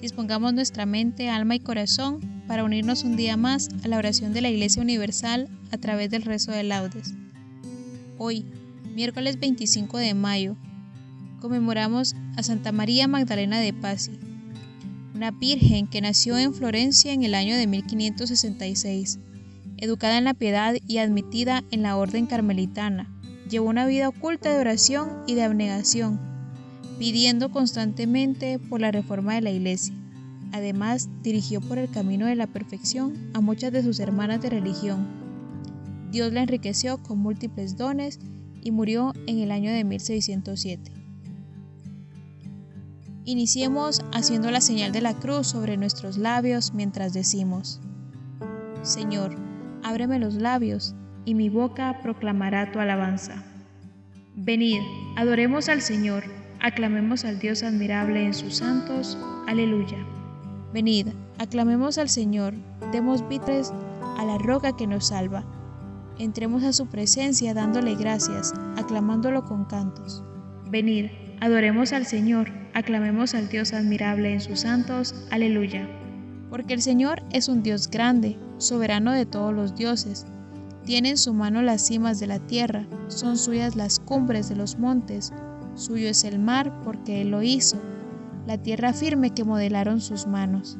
Dispongamos nuestra mente, alma y corazón para unirnos un día más a la oración de la Iglesia Universal a través del rezo de laudes. Hoy, miércoles 25 de mayo, conmemoramos a Santa María Magdalena de Pasi, una virgen que nació en Florencia en el año de 1566. Educada en la piedad y admitida en la orden carmelitana, llevó una vida oculta de oración y de abnegación pidiendo constantemente por la reforma de la Iglesia. Además, dirigió por el camino de la perfección a muchas de sus hermanas de religión. Dios la enriqueció con múltiples dones y murió en el año de 1607. Iniciemos haciendo la señal de la cruz sobre nuestros labios mientras decimos, Señor, ábreme los labios, y mi boca proclamará tu alabanza. Venid, adoremos al Señor aclamemos al Dios admirable en sus santos. Aleluya. Venid, aclamemos al Señor, demos vitres a la roca que nos salva. Entremos a su presencia dándole gracias, aclamándolo con cantos. Venid, adoremos al Señor, aclamemos al Dios admirable en sus santos. Aleluya. Porque el Señor es un Dios grande, soberano de todos los dioses. Tiene en su mano las cimas de la tierra, son suyas las cumbres de los montes Suyo es el mar porque Él lo hizo, la tierra firme que modelaron sus manos.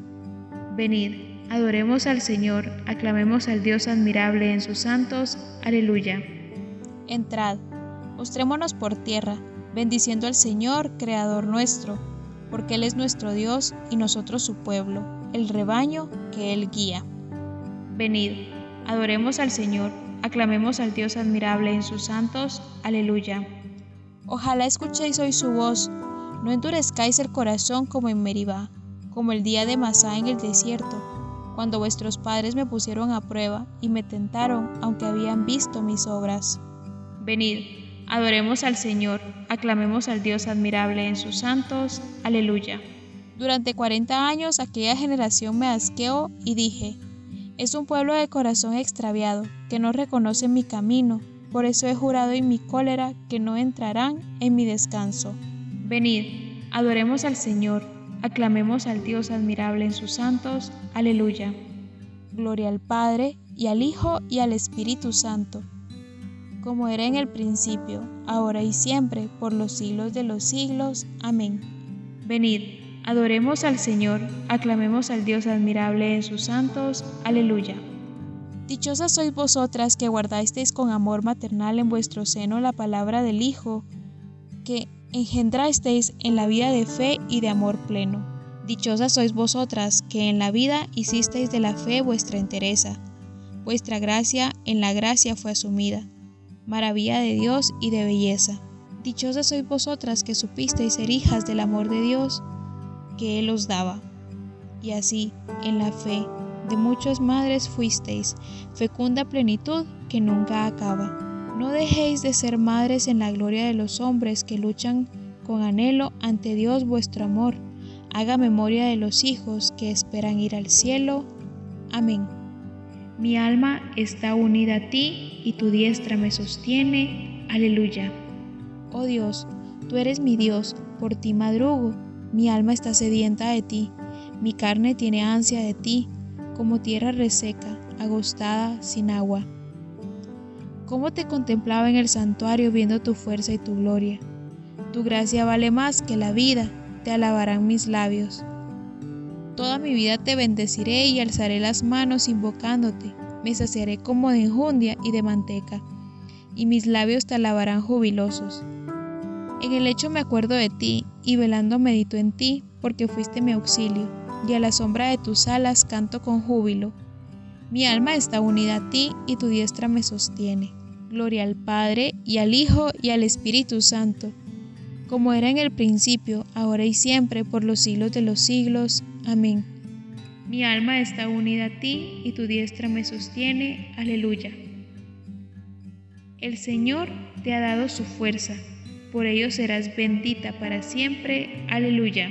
Venid, adoremos al Señor, aclamemos al Dios admirable en sus santos. Aleluya. Entrad, postrémonos por tierra, bendiciendo al Señor, Creador nuestro, porque Él es nuestro Dios y nosotros su pueblo, el rebaño que Él guía. Venid, adoremos al Señor, aclamemos al Dios admirable en sus santos. Aleluya. Ojalá escuchéis hoy su voz, no endurezcáis el corazón como en Meribá, como el día de Masá en el desierto, cuando vuestros padres me pusieron a prueba y me tentaron aunque habían visto mis obras. Venid, adoremos al Señor, aclamemos al Dios admirable en sus santos. Aleluya. Durante cuarenta años aquella generación me asqueó y dije, es un pueblo de corazón extraviado, que no reconoce mi camino por eso he jurado en mi cólera que no entrarán en mi descanso. Venid, adoremos al Señor, aclamemos al Dios admirable en sus santos. Aleluya. Gloria al Padre, y al Hijo, y al Espíritu Santo, como era en el principio, ahora y siempre, por los siglos de los siglos. Amén. Venid, adoremos al Señor, aclamemos al Dios admirable en sus santos. Aleluya. Dichosas sois vosotras que guardasteis con amor maternal en vuestro seno la palabra del Hijo, que engendrasteis en la vida de fe y de amor pleno. Dichosas sois vosotras que en la vida hicisteis de la fe vuestra entereza. Vuestra gracia en la gracia fue asumida. Maravilla de Dios y de belleza. Dichosas sois vosotras que supisteis ser hijas del amor de Dios que Él os daba. Y así, en la fe, de muchas madres fuisteis, fecunda plenitud que nunca acaba. No dejéis de ser madres en la gloria de los hombres que luchan con anhelo ante Dios vuestro amor. Haga memoria de los hijos que esperan ir al cielo. Amén. Mi alma está unida a ti y tu diestra me sostiene. Aleluya. Oh Dios, tú eres mi Dios, por ti madrugo, mi alma está sedienta de ti, mi carne tiene ansia de ti, como tierra reseca, agostada, sin agua. ¿Cómo te contemplaba en el santuario viendo tu fuerza y tu gloria? Tu gracia vale más que la vida, te alabarán mis labios. Toda mi vida te bendeciré y alzaré las manos invocándote, me saciaré como de enjundia y de manteca, y mis labios te alabarán jubilosos. En el lecho me acuerdo de ti, y velando medito en ti, porque fuiste mi auxilio, y a la sombra de tus alas canto con júbilo. Mi alma está unida a ti, y tu diestra me sostiene. Gloria al Padre, y al Hijo, y al Espíritu Santo como era en el principio, ahora y siempre, por los siglos de los siglos. Amén. Mi alma está unida a ti y tu diestra me sostiene. Aleluya. El Señor te ha dado su fuerza, por ello serás bendita para siempre. Aleluya.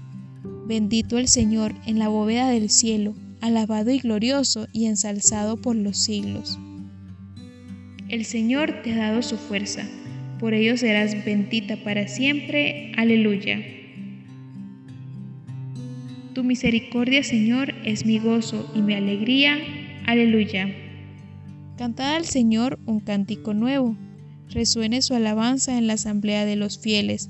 Bendito el Señor en la bóveda del cielo, alabado y glorioso y ensalzado por los siglos. El Señor te ha dado su fuerza por ello serás bendita para siempre. Aleluya. Tu misericordia, Señor, es mi gozo y mi alegría. Aleluya. Cantad al Señor un cántico nuevo. Resuene su alabanza en la asamblea de los fieles.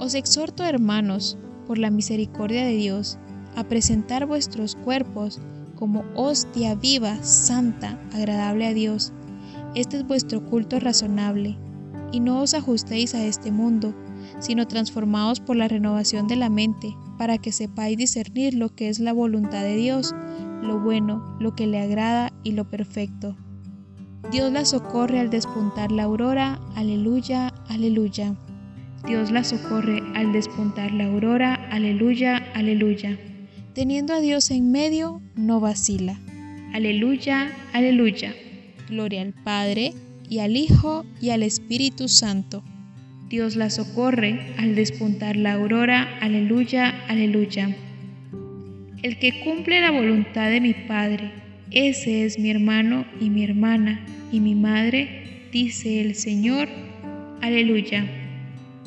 Os exhorto, hermanos, por la misericordia de Dios, a presentar vuestros cuerpos como hostia viva, santa, agradable a Dios. Este es vuestro culto razonable, y no os ajustéis a este mundo, sino transformados por la renovación de la mente, para que sepáis discernir lo que es la voluntad de Dios, lo bueno, lo que le agrada y lo perfecto. Dios la socorre al despuntar la aurora, aleluya, aleluya. Dios la socorre al despuntar la aurora, aleluya, aleluya. Teniendo a Dios en medio, no vacila. Aleluya, aleluya. Gloria al Padre, y al Hijo, y al Espíritu Santo. Dios la socorre al despuntar la aurora, aleluya, aleluya. El que cumple la voluntad de mi Padre, ese es mi hermano y mi hermana y mi madre, dice el Señor, aleluya.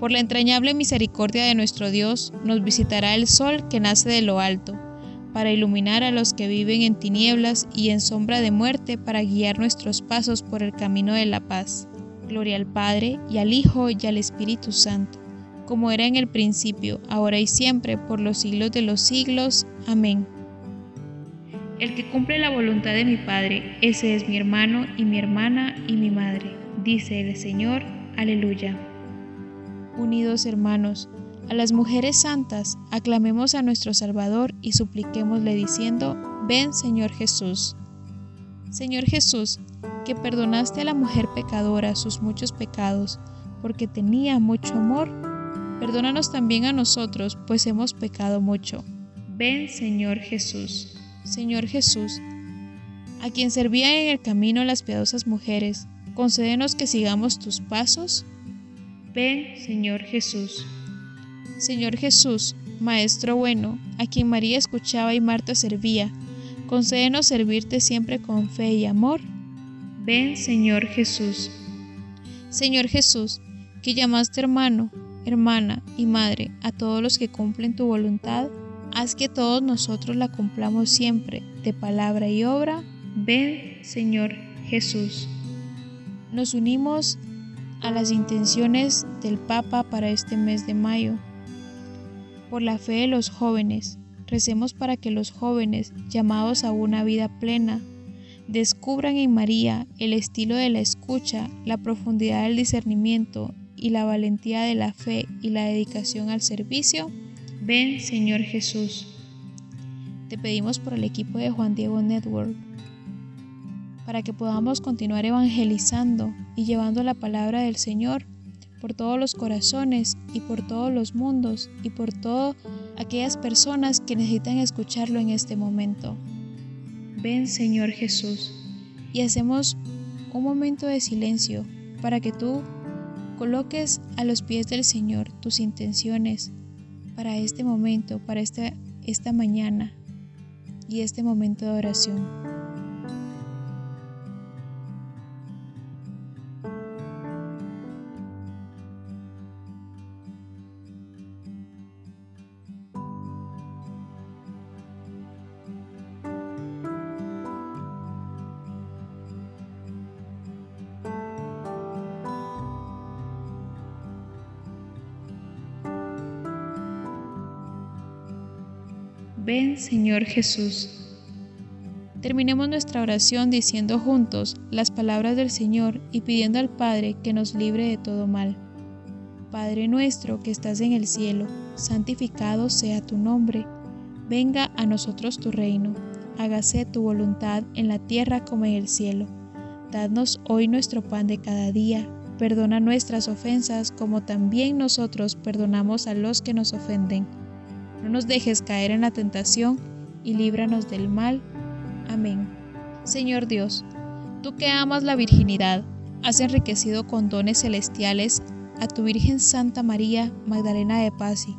Por la entrañable misericordia de nuestro Dios, nos visitará el sol que nace de lo alto para iluminar a los que viven en tinieblas y en sombra de muerte, para guiar nuestros pasos por el camino de la paz. Gloria al Padre, y al Hijo, y al Espíritu Santo, como era en el principio, ahora y siempre, por los siglos de los siglos. Amén. El que cumple la voluntad de mi Padre, ese es mi hermano y mi hermana y mi madre, dice el Señor. Aleluya. Unidos hermanos, a las mujeres santas, aclamemos a nuestro Salvador y supliquémosle diciendo, ven Señor Jesús. Señor Jesús, que perdonaste a la mujer pecadora sus muchos pecados, porque tenía mucho amor, perdónanos también a nosotros, pues hemos pecado mucho. Ven Señor Jesús. Señor Jesús, a quien servían en el camino las piadosas mujeres, concédenos que sigamos tus pasos. Ven Señor Jesús. Señor Jesús, Maestro bueno, a quien María escuchaba y Marta servía, concédenos servirte siempre con fe y amor. Ven, Señor Jesús. Señor Jesús, que llamaste hermano, hermana y madre a todos los que cumplen tu voluntad, haz que todos nosotros la cumplamos siempre, de palabra y obra. Ven, Señor Jesús. Nos unimos a las intenciones del Papa para este mes de mayo por la fe de los jóvenes. Recemos para que los jóvenes, llamados a una vida plena, descubran en María el estilo de la escucha, la profundidad del discernimiento y la valentía de la fe y la dedicación al servicio. Ven, Señor Jesús. Te pedimos por el equipo de Juan Diego Network, para que podamos continuar evangelizando y llevando la palabra del Señor por todos los corazones y por todos los mundos y por todas aquellas personas que necesitan escucharlo en este momento. Ven Señor Jesús y hacemos un momento de silencio para que tú coloques a los pies del Señor tus intenciones para este momento, para esta, esta mañana y este momento de oración. Ven Señor Jesús. Terminemos nuestra oración diciendo juntos las palabras del Señor y pidiendo al Padre que nos libre de todo mal. Padre nuestro que estás en el cielo, santificado sea tu nombre. Venga a nosotros tu reino. Hágase tu voluntad en la tierra como en el cielo. Dadnos hoy nuestro pan de cada día. Perdona nuestras ofensas como también nosotros perdonamos a los que nos ofenden no nos dejes caer en la tentación y líbranos del mal. Amén. Señor Dios, tú que amas la virginidad, has enriquecido con dones celestiales a tu Virgen Santa María Magdalena de Pasi,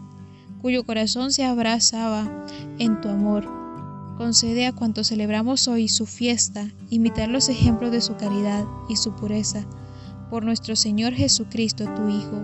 cuyo corazón se abrazaba en tu amor. Concede a cuantos celebramos hoy su fiesta imitar los ejemplos de su caridad y su pureza. Por nuestro Señor Jesucristo, tu Hijo,